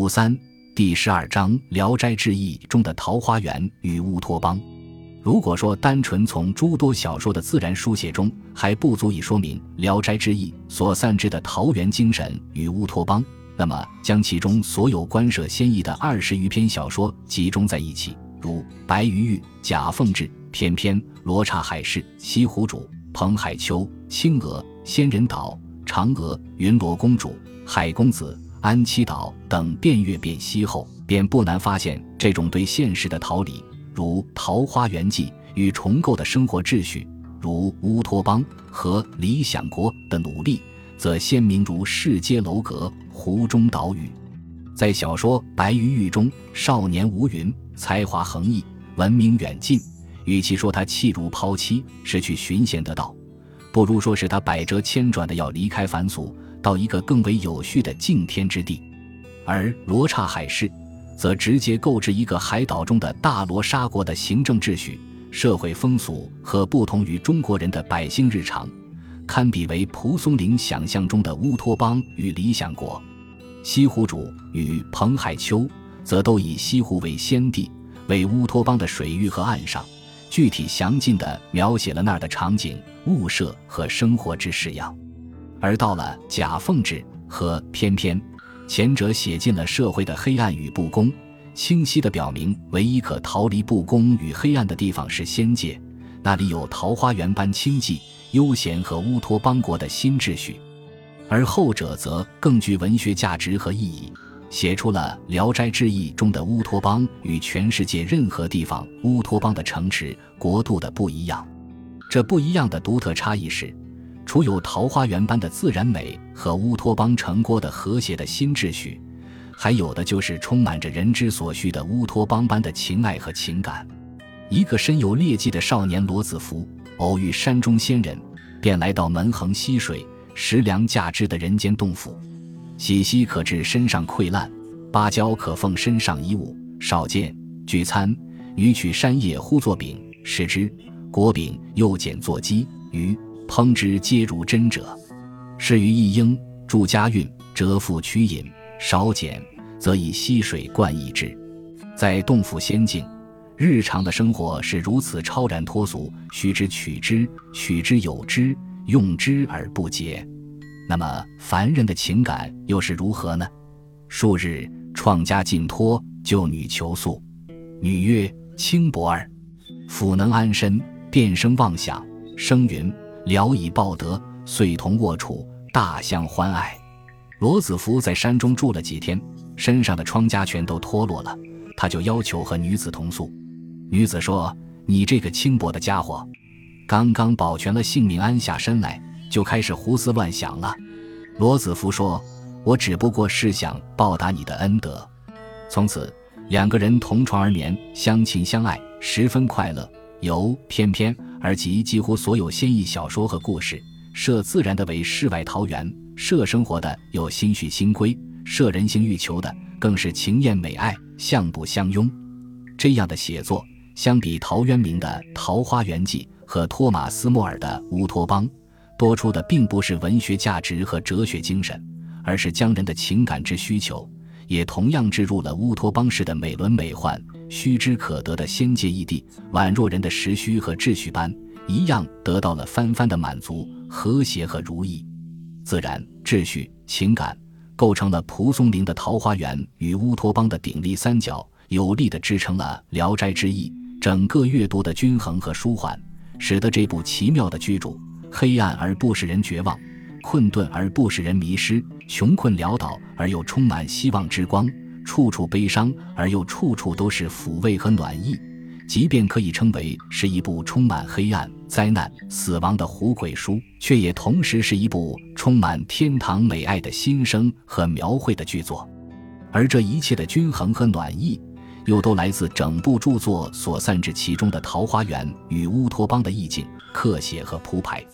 五三第十二章《聊斋志异》中的桃花源与乌托邦。如果说单纯从诸多小说的自然书写中还不足以说明《聊斋志异》所散之的桃源精神与乌托邦，那么将其中所有官设先异的二十余篇小说集中在一起，如《白鱼玉》《贾凤志》《翩翩》《罗刹海市》《西湖主》《彭海秋》《青娥》《仙人岛》《嫦娥》《云罗公主》《海公子》。安七岛等遍阅遍西后，便不难发现这种对现实的逃离，如《桃花源记》与重构的生活秩序，如乌托邦和理想国的努力，则鲜明如世街楼阁、湖中岛屿。在小说《白鱼玉》中，少年吴云才华横溢，闻名远近。与其说他弃儒抛妻，是去寻贤得道，不如说是他百折千转的要离开凡俗。到一个更为有序的敬天之地，而罗刹海市，则直接购置一个海岛中的大罗刹国的行政秩序、社会风俗和不同于中国人的百姓日常，堪比为蒲松龄想象中的乌托邦与理想国。西湖主与彭海秋，则都以西湖为先地，为乌托邦的水域和岸上，具体详尽地描写了那儿的场景、物设和生活之式样。而到了贾凤志和翩翩，前者写尽了社会的黑暗与不公，清晰地表明唯一可逃离不公与黑暗的地方是仙界，那里有桃花源般清寂、悠闲和乌托邦国的新秩序；而后者则更具文学价值和意义，写出了《聊斋志异》中的乌托邦与全世界任何地方乌托邦的城池、国度的不一样。这不一样的独特差异是。除有桃花源般的自然美和乌托邦城郭的和谐的新秩序，还有的就是充满着人之所需的乌托邦般的情爱和情感。一个身有劣迹的少年罗子福，偶遇山中仙人，便来到门横溪水、食粮价之的人间洞府。喜溪可治身上溃烂，芭蕉可奉身上衣物。少见聚餐，女取山叶呼作饼，食之。果饼又剪作鸡鱼。烹之皆如真者，是于一应助家运，折腹取饮，少减则以溪水灌益之。在洞府仙境，日常的生活是如此超然脱俗，须知取之，取之有之，用之而不竭。那么凡人的情感又是如何呢？数日创家尽托，救女求宿。女曰：“轻薄儿，甫能安身，便生妄想，生云。”聊以报德，遂同卧处，大相欢爱。罗子福在山中住了几天，身上的疮痂全都脱落了，他就要求和女子同宿。女子说：“你这个轻薄的家伙，刚刚保全了性命，安下身来，就开始胡思乱想了。”罗子福说：“我只不过是想报答你的恩德。”从此，两个人同床而眠，相亲相爱，十分快乐。由翩翩而及几乎所有仙异小说和故事，设自然的为世外桃源，设生活的有心绪心规，设人性欲求的更是情艳美爱，相不相拥。这样的写作，相比陶渊明的《桃花源记》和托马斯·莫尔的《乌托邦》，多出的并不是文学价值和哲学精神，而是将人的情感之需求，也同样置入了乌托邦式的美轮美奂。须知可得的仙界异地，宛若人的时需和秩序般，一样得到了翻番的满足、和谐和如意。自然、秩序、情感，构成了蒲松龄的桃花源与乌托邦的鼎立三角，有力地支撑了《聊斋志异》整个阅读的均衡和舒缓，使得这部奇妙的巨著，黑暗而不使人绝望，困顿而不使人迷失，穷困潦倒而又充满希望之光。处处悲伤，而又处处都是抚慰和暖意。即便可以称为是一部充满黑暗、灾难、死亡的狐鬼书，却也同时是一部充满天堂美爱的心声和描绘的巨作。而这一切的均衡和暖意，又都来自整部著作所散至其中的桃花源与乌托邦的意境、刻写和铺排。